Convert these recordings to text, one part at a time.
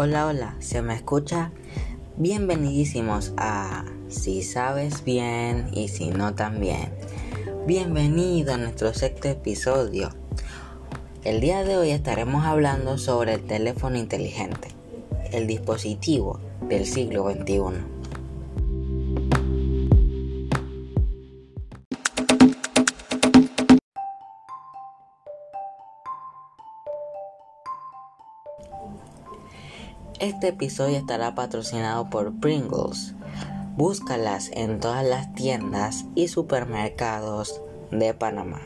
Hola, hola, ¿se me escucha? Bienvenidísimos a Si sabes bien y si no también. Bienvenido a nuestro sexto episodio. El día de hoy estaremos hablando sobre el teléfono inteligente, el dispositivo del siglo XXI. Este episodio estará patrocinado por Pringles. Búscalas en todas las tiendas y supermercados de Panamá.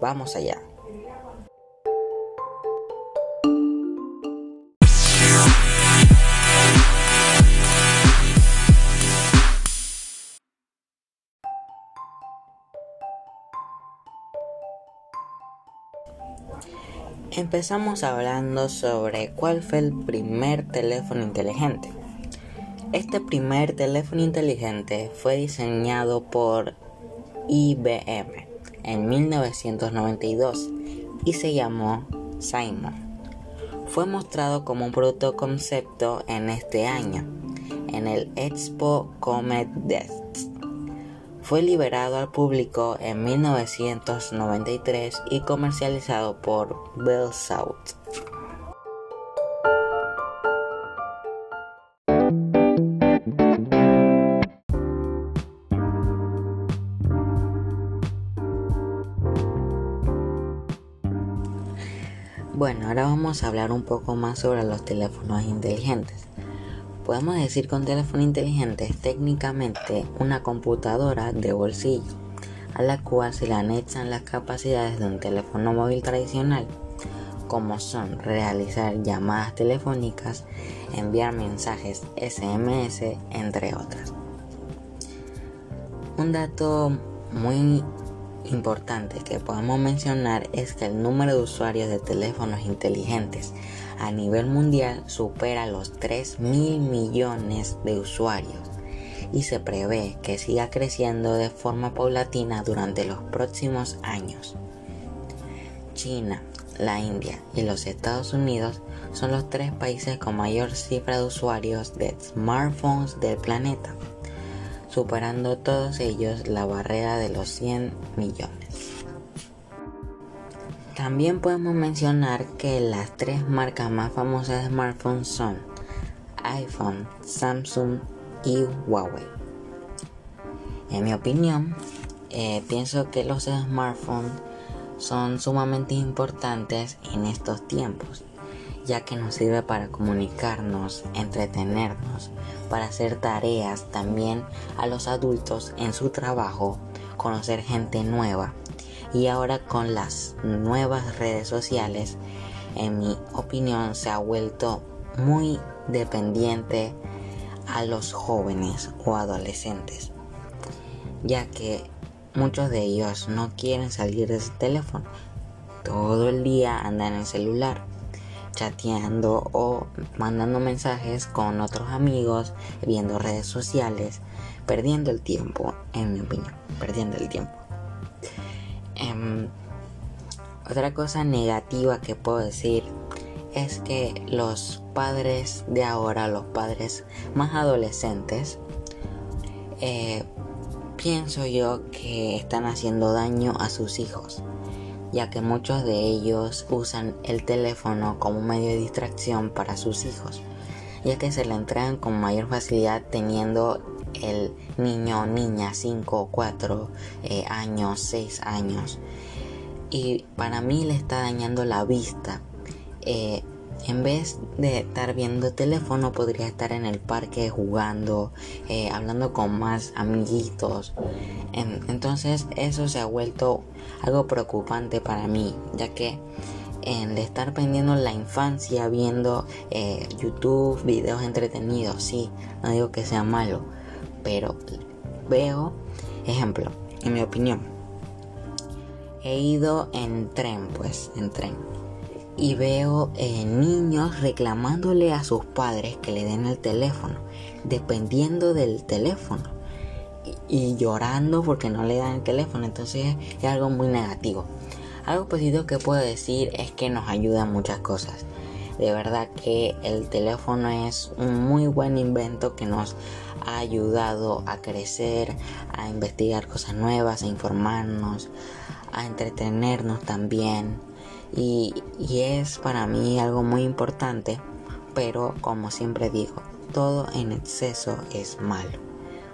Vamos allá. Empezamos hablando sobre cuál fue el primer teléfono inteligente. Este primer teléfono inteligente fue diseñado por IBM en 1992 y se llamó Simon. Fue mostrado como un producto concepto en este año, en el Expo Comet Death fue liberado al público en 1993 y comercializado por Bell South. Bueno, ahora vamos a hablar un poco más sobre los teléfonos inteligentes. Podemos decir que un teléfono inteligente es técnicamente una computadora de bolsillo, a la cual se le anexan las capacidades de un teléfono móvil tradicional, como son realizar llamadas telefónicas, enviar mensajes SMS, entre otras. Un dato muy importante que podemos mencionar es que el número de usuarios de teléfonos inteligentes a nivel mundial supera los 3 mil millones de usuarios y se prevé que siga creciendo de forma paulatina durante los próximos años. China, la India y los Estados Unidos son los tres países con mayor cifra de usuarios de smartphones del planeta, superando todos ellos la barrera de los 100 millones. También podemos mencionar que las tres marcas más famosas de smartphones son iPhone, Samsung y Huawei. En mi opinión, eh, pienso que los smartphones son sumamente importantes en estos tiempos, ya que nos sirve para comunicarnos, entretenernos, para hacer tareas también a los adultos en su trabajo, conocer gente nueva y ahora con las nuevas redes sociales, en mi opinión, se ha vuelto muy dependiente a los jóvenes o adolescentes, ya que muchos de ellos no quieren salir de su teléfono. Todo el día andan en el celular, chateando o mandando mensajes con otros amigos, viendo redes sociales, perdiendo el tiempo, en mi opinión, perdiendo el tiempo. Em, otra cosa negativa que puedo decir es que los padres de ahora, los padres más adolescentes, eh, pienso yo que están haciendo daño a sus hijos, ya que muchos de ellos usan el teléfono como medio de distracción para sus hijos, ya que se le entregan con mayor facilidad teniendo el niño niña 5 o 4 eh, años, 6 años. Y para mí le está dañando la vista. Eh, en vez de estar viendo teléfono, podría estar en el parque jugando, eh, hablando con más amiguitos. entonces eso se ha vuelto algo preocupante para mí, ya que en estar pendiendo la infancia viendo YouTube, videos entretenidos, sí, no digo que sea malo, pero veo, ejemplo, en mi opinión, he ido en tren, pues, en tren, y veo eh, niños reclamándole a sus padres que le den el teléfono, dependiendo del teléfono, y, llorando porque no le dan el teléfono, entonces es algo muy negativo. Algo positivo que puedo decir es que nos ayuda en muchas cosas. De verdad que el teléfono es un muy buen invento que nos ha ayudado a crecer, a investigar cosas nuevas, a informarnos, a entretenernos también. Y, y es para mí algo muy importante, pero como siempre digo, todo en exceso es malo.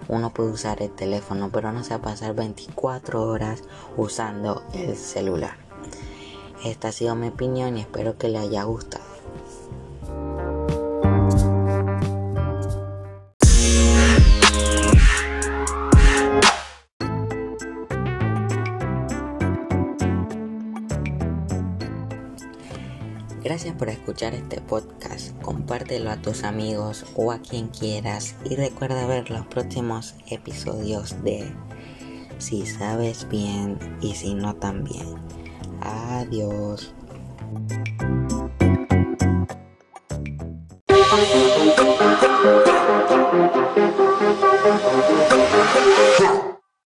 Uno puede usar el teléfono, pero no se va a pasar 24 horas usando el celular. Esta ha sido mi opinión y espero que le haya gustado. Gracias por escuchar este podcast, compártelo a tus amigos o a quien quieras y recuerda ver los próximos episodios de Si sabes bien y si no también. Adiós.